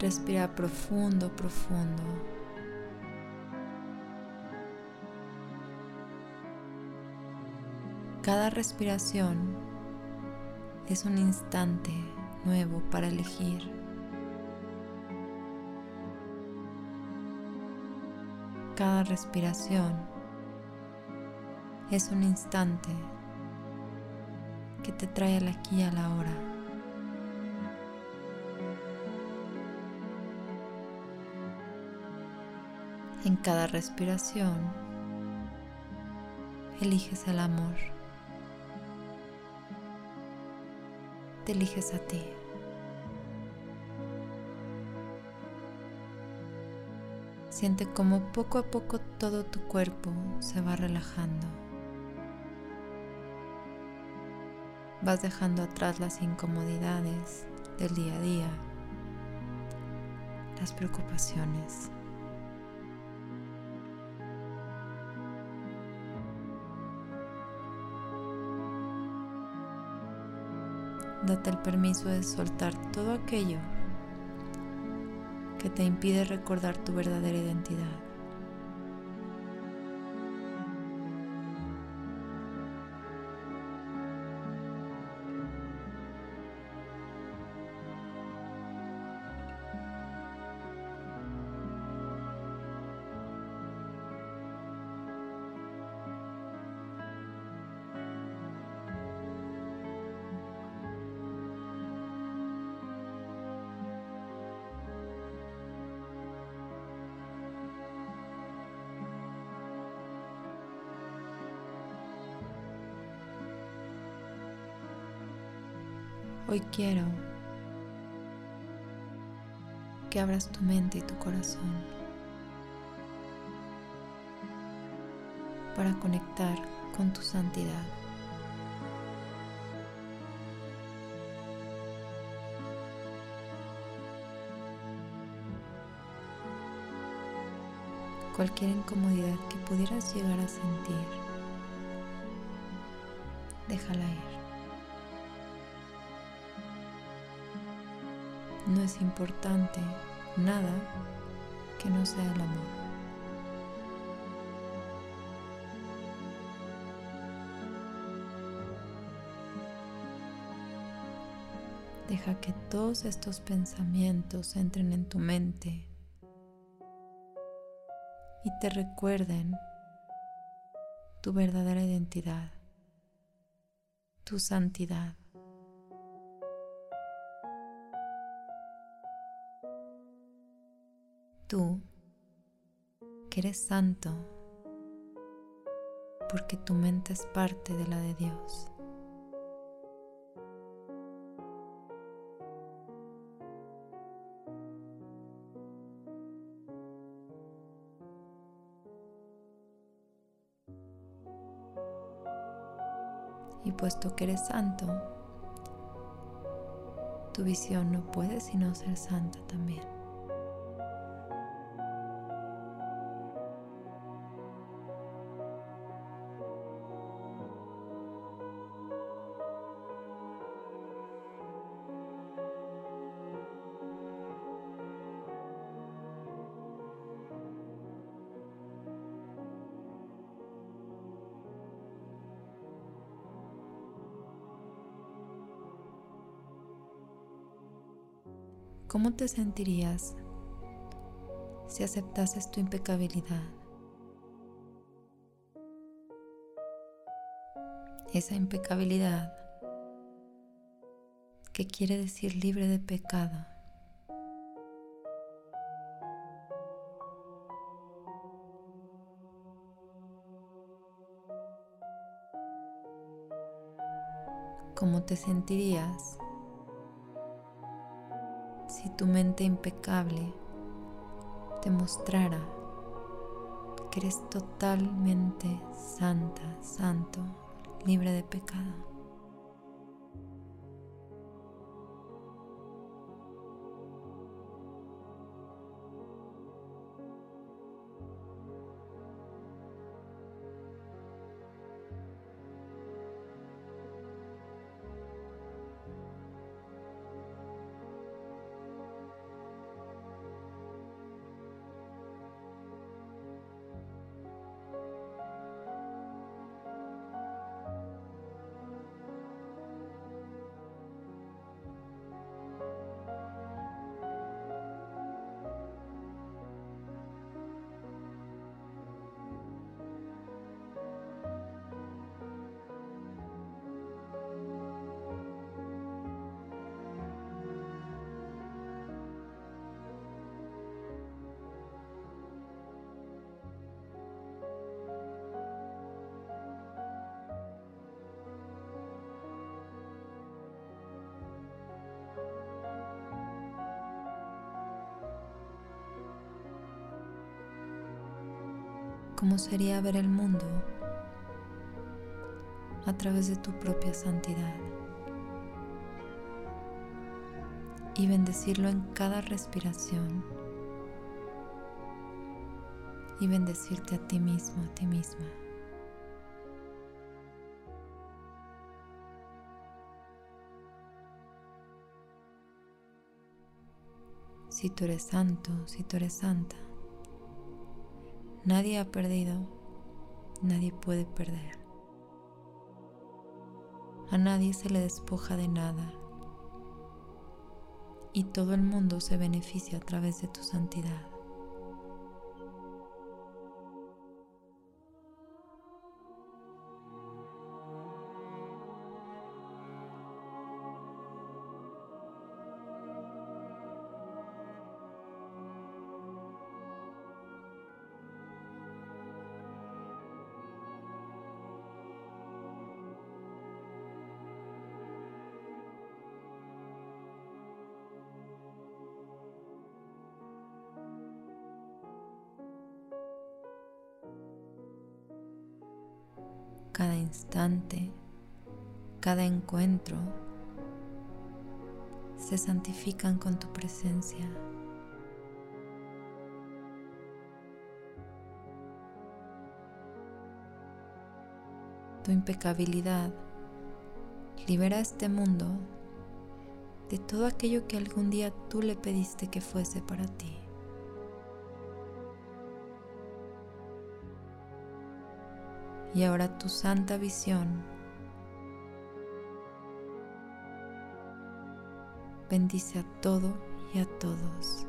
Respira profundo, profundo. Cada respiración es un instante nuevo para elegir. Cada respiración es un instante que te trae al aquí y a la hora. En cada respiración eliges el amor. Te eliges a ti. Siente como poco a poco todo tu cuerpo se va relajando. Vas dejando atrás las incomodidades del día a día, las preocupaciones. Date el permiso de soltar todo aquello que te impide recordar tu verdadera identidad. Hoy quiero que abras tu mente y tu corazón para conectar con tu santidad. Cualquier incomodidad que pudieras llegar a sentir, déjala ir. No es importante nada que no sea el amor. Deja que todos estos pensamientos entren en tu mente y te recuerden tu verdadera identidad, tu santidad. Tú que eres santo porque tu mente es parte de la de Dios. Y puesto que eres santo, tu visión no puede sino ser santa también. ¿Cómo te sentirías si aceptases tu impecabilidad? Esa impecabilidad que quiere decir libre de pecado. ¿Cómo te sentirías si tu mente impecable te mostrara que eres totalmente santa, santo, libre de pecado. Cómo sería ver el mundo a través de tu propia santidad y bendecirlo en cada respiración y bendecirte a ti mismo, a ti misma. Si tú eres santo, si tú eres santa, nadie ha perdido, nadie puede perder. A nadie se le despoja de nada y todo el mundo se beneficia a través de tu santidad. Cada instante, cada encuentro, se santifican con tu presencia. Tu impecabilidad libera a este mundo de todo aquello que algún día tú le pediste que fuese para ti. Y ahora tu santa visión bendice a todo y a todos,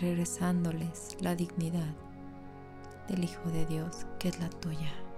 regresándoles la dignidad del Hijo de Dios que es la tuya.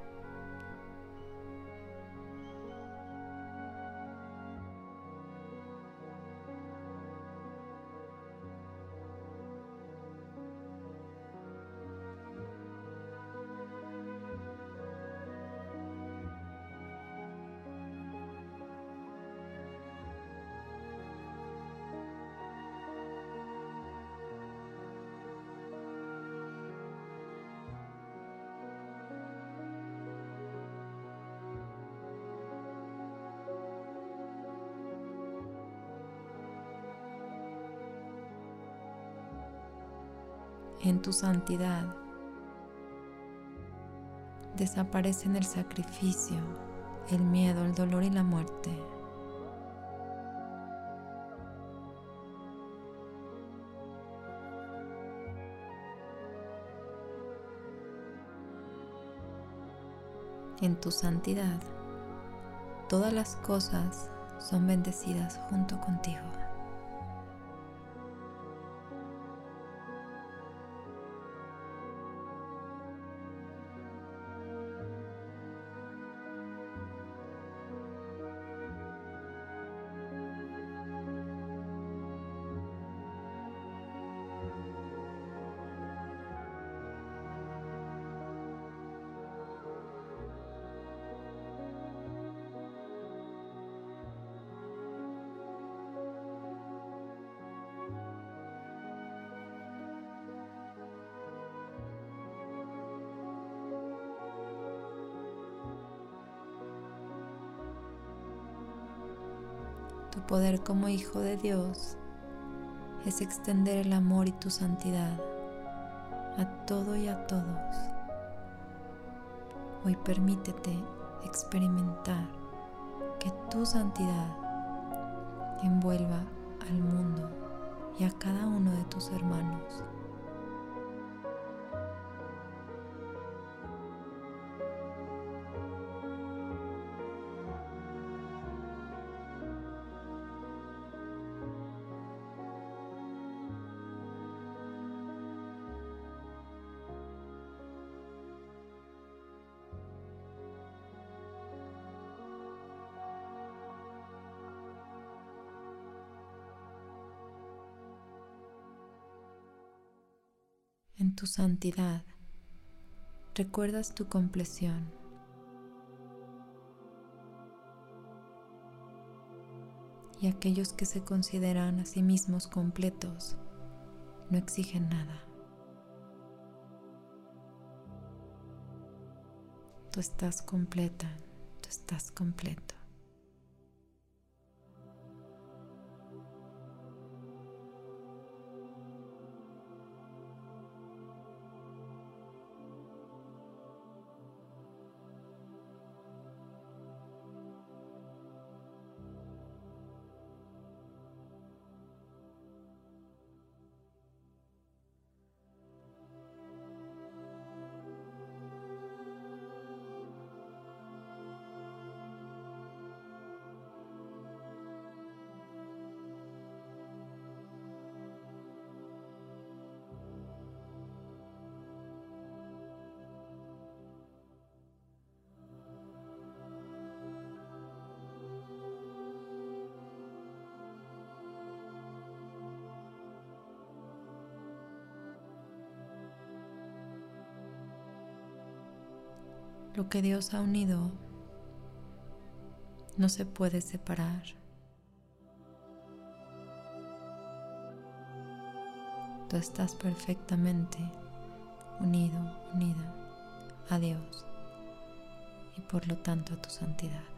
En tu santidad. Desaparecen el sacrificio, el miedo, el dolor y la muerte. En tu santidad, todas las cosas son bendecidas junto contigo. Poder como hijo de Dios es extender el amor y tu santidad a todo y a todos. Hoy permítete experimentar que tu santidad envuelva al mundo y a cada uno de tus hermanos. en tu santidad, recuerdas tu compleción. Y aquellos que se consideran a sí mismos completos no exigen nada. Tú estás completa, tú estás completo. Lo que Dios ha unido no se puede separar. Tú estás perfectamente unido, unida a Dios y por lo tanto a tu santidad.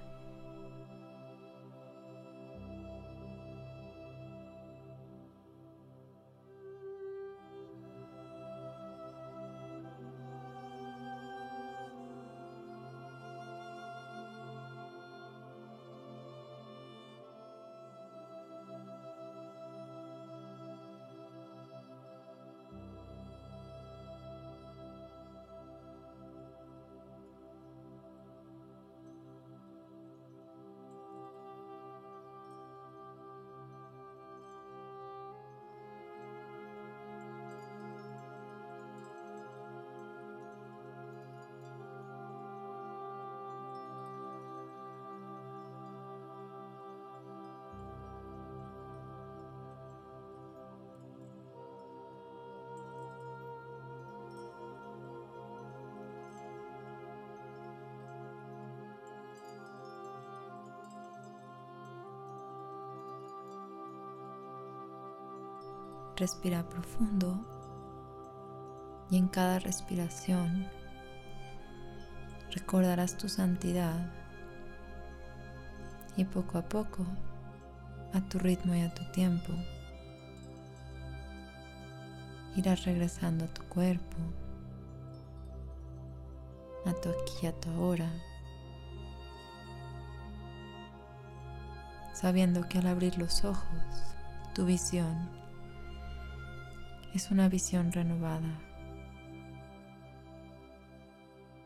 Respira profundo. Y en cada respiración recordarás tu santidad. Y poco a poco, a tu ritmo y a tu tiempo, irás regresando a tu cuerpo, a tu aquí y a tu ahora, sabiendo que al abrir los ojos, tu visión es una visión renovada.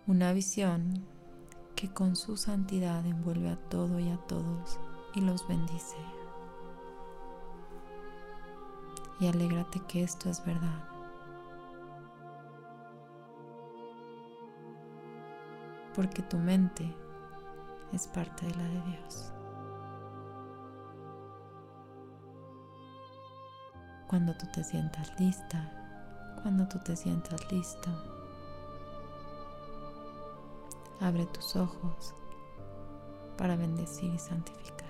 Una visión que con su santidad envuelve a todo y a todos y los bendice. Y alégrate que esto es verdad. Porque tu mente es parte de la de Dios. Cuando tú te sientas lista, cuando tú te sientas listo. Abre tus ojos para bendecir y santificar.